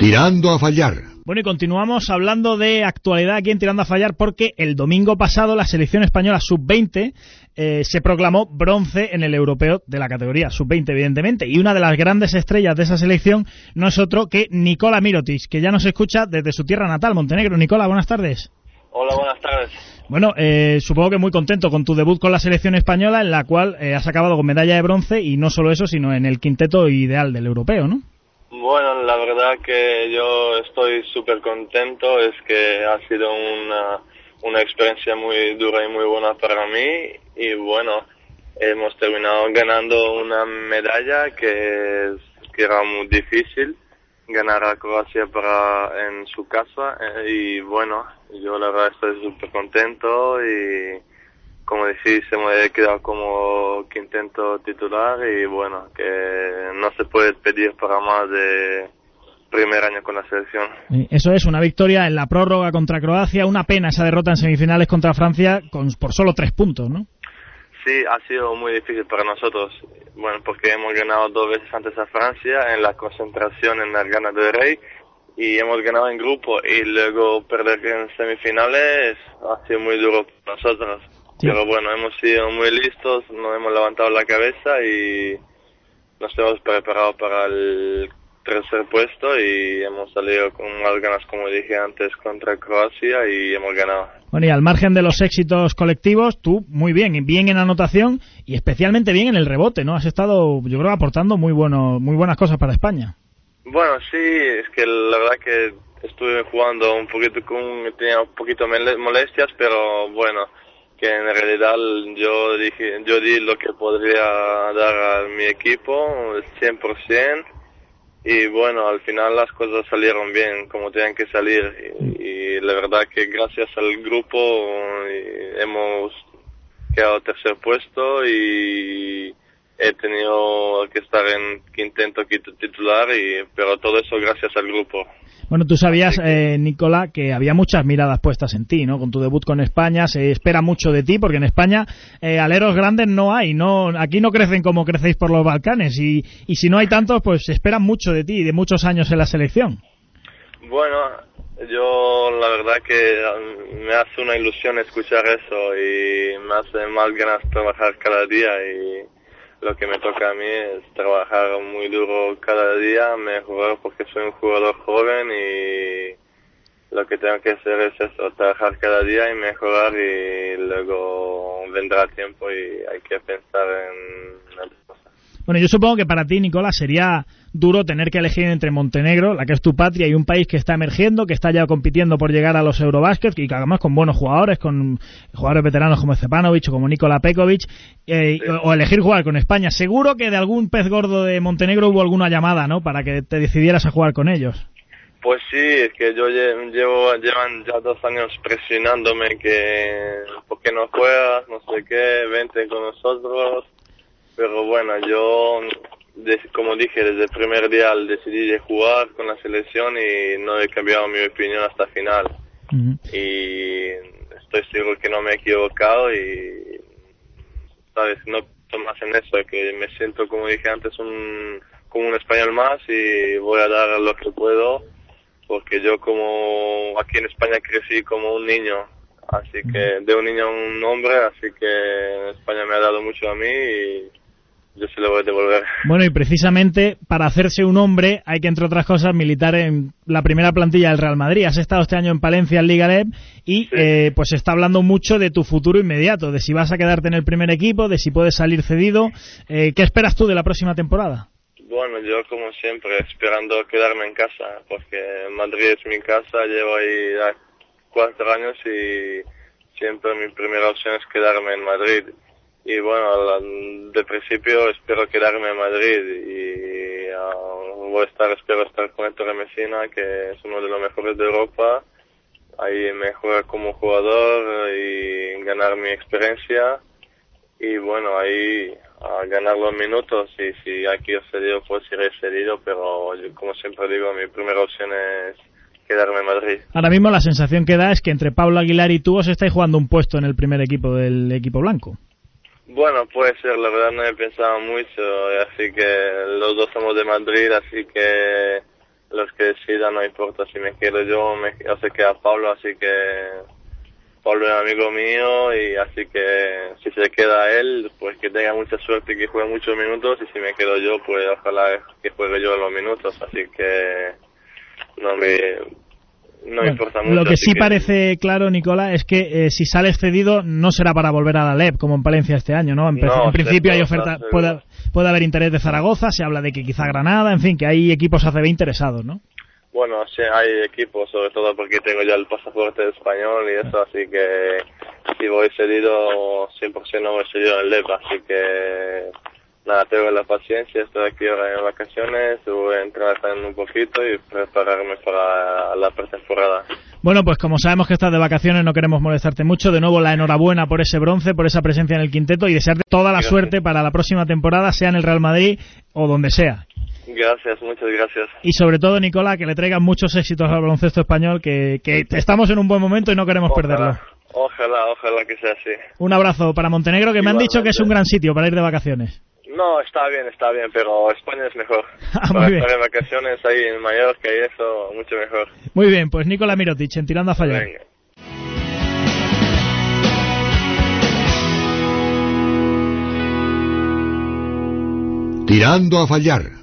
Tirando a fallar. Bueno, y continuamos hablando de actualidad aquí en Tirando a Fallar porque el domingo pasado la selección española sub-20 eh, se proclamó bronce en el europeo de la categoría sub-20, evidentemente. Y una de las grandes estrellas de esa selección no es otro que Nicola Mirotic, que ya nos escucha desde su tierra natal, Montenegro. Nicola, buenas tardes. Hola, buenas tardes. Bueno, eh, supongo que muy contento con tu debut con la selección española, en la cual eh, has acabado con medalla de bronce y no solo eso, sino en el quinteto ideal del europeo, ¿no? Bueno, la verdad que yo estoy súper contento, es que ha sido una, una experiencia muy dura y muy buena para mí y bueno, hemos terminado ganando una medalla que, que era muy difícil ganar a Croacia para en su casa eh, y bueno, yo la verdad estoy súper contento y como decís, se me ha quedado como quinteto titular y bueno, que no se puede pedir para más de primer año con la selección. Eso es, una victoria en la prórroga contra Croacia, una pena esa derrota en semifinales contra Francia con, por solo tres puntos, ¿no? Sí, ha sido muy difícil para nosotros, bueno, porque hemos ganado dos veces antes a Francia en la concentración en el Gana del Rey y hemos ganado en grupo y luego perder en semifinales ha sido muy duro para nosotros pero bueno, hemos sido muy listos, nos hemos levantado la cabeza y nos hemos preparado para el tercer puesto y hemos salido con más ganas, como dije antes, contra Croacia y hemos ganado. Bueno, y al margen de los éxitos colectivos, tú muy bien, bien en anotación y especialmente bien en el rebote, ¿no? Has estado, yo creo, aportando muy, bueno, muy buenas cosas para España. Bueno, sí, es que la verdad que estuve jugando un poquito con, tenía un poquito molestias, pero bueno, que en realidad yo dije, yo di lo que podría dar a mi equipo, 100%, y bueno, al final las cosas salieron bien como tenían que salir, y, la verdad que gracias al grupo hemos quedado tercer puesto y he tenido que estar en quinteto titular, y, pero todo eso gracias al grupo. Bueno, tú sabías, eh, Nicola, que había muchas miradas puestas en ti, ¿no? Con tu debut con España se espera mucho de ti, porque en España eh, aleros grandes no hay, no aquí no crecen como crecéis por los Balcanes, y, y si no hay tantos, pues se esperan mucho de ti, de muchos años en la selección. Bueno, yo la verdad que um, me hace una ilusión escuchar eso y me hace más ganas trabajar cada día y lo que me toca a mí es trabajar muy duro cada día, mejorar porque soy un jugador joven y lo que tengo que hacer es eso, trabajar cada día y mejorar y luego vendrá tiempo y hay que pensar en. Bueno, yo supongo que para ti, Nicolás, sería duro tener que elegir entre Montenegro, la que es tu patria, y un país que está emergiendo, que está ya compitiendo por llegar a los Eurobasket, y que además con buenos jugadores, con jugadores veteranos como Cepanovic o como Nikola Pekovic, eh, o, elegir jugar con España. Seguro que de algún pez gordo de Montenegro hubo alguna llamada, ¿no? Para que te decidieras a jugar con ellos. Pues sí, es que yo llevo, llevan ya dos años presionándome que, ¿por qué no juegas? No sé qué, vente con nosotros. Pero bueno, yo como dije, desde el primer día decidí de jugar con la selección y no he cambiado mi opinión hasta el final. Y estoy seguro que no me he equivocado y, sabes, no tomas en eso, que me siento, como dije antes, un, como un español más y voy a dar lo que puedo, porque yo como aquí en España crecí como un niño, así que de un niño a un hombre, así que España me ha dado mucho a mí y yo se lo voy a devolver. Bueno, y precisamente para hacerse un hombre hay que, entre otras cosas, militar en la primera plantilla del Real Madrid. Has estado este año en Palencia, en Liga LEB, y eh, pues se está hablando mucho de tu futuro inmediato, de si vas a quedarte en el primer equipo, de si puedes salir cedido. Eh, ¿Qué esperas tú de la próxima temporada? Bueno, yo como siempre, esperando quedarme en casa, porque Madrid es mi casa, llevo ahí cuatro años y siempre mi primera opción es quedarme en Madrid y bueno, de principio espero quedarme en Madrid y uh, voy a estar, espero estar con Héctor Messina, que es uno de los mejores de Europa, ahí mejorar como jugador y ganar mi experiencia y bueno, ahí a ganar los minutos y si hay que ir pues iré cedido, pero como siempre digo, mi primera opción es quedarme en Madrid. Ahora mismo la sensación que da es que entre Pablo Aguilar y tú os estáis jugando un puesto en el primer equipo del equipo blanco. Bueno, puede ser, la verdad no he pensado mucho, así que los dos somos de Madrid, así que los que decidan, no importa si me quedo yo, me, o se queda Pablo, así que Pablo es amigo mío y así que si se queda él, pues que tenga mucha suerte y que juegue muchos minutos y si me quedo yo, pues ojalá que juegue yo los minutos, así que no me no importa mucho. Lo que sí parece claro, Nicola, es que eh, si sale cedido no será para volver a la LEP como en Palencia este año, ¿no? En, pre- No, en principio hay oferta, puede haber interés de Zaragoza, se habla de que quizá Granada, en fin, que hay equipos ACB interesados, ¿no? Bueno, sí, hay equipos, sobre todo porque tengo ya el pasaporte español y eso, así que si voy cedido, 100% no voy cedido en LEP, así que nada, tengo la paciencia, estoy aquí ahora en vacaciones, voy a también un poquito y prepararme para la pretemporada. Bueno, pues como sabemos que estás de vacaciones, no queremos molestarte mucho. De nuevo, la enhorabuena por ese bronce, por esa presencia en el quinteto y desearte toda la Gracias. suerte para la próxima temporada, sea en el Real Madrid o donde sea. Gracias, muchas gracias. Y sobre todo, Nicola, que le traigan muchos éxitos al baloncesto español, que, que estamos en un buen momento y no queremos perderlo. Ojalá, ojalá que sea así. Un abrazo para Montenegro, que me han dicho que es un gran sitio para ir de vacaciones. No, está bien, está bien, pero España es mejor. Ah, muy para bien. estar de vacaciones ahí en Mallorca y eso, mucho mejor. Muy bien, pues Nicola Mirotic, en Tirando a Fallar. Venga. Tirando a fallar.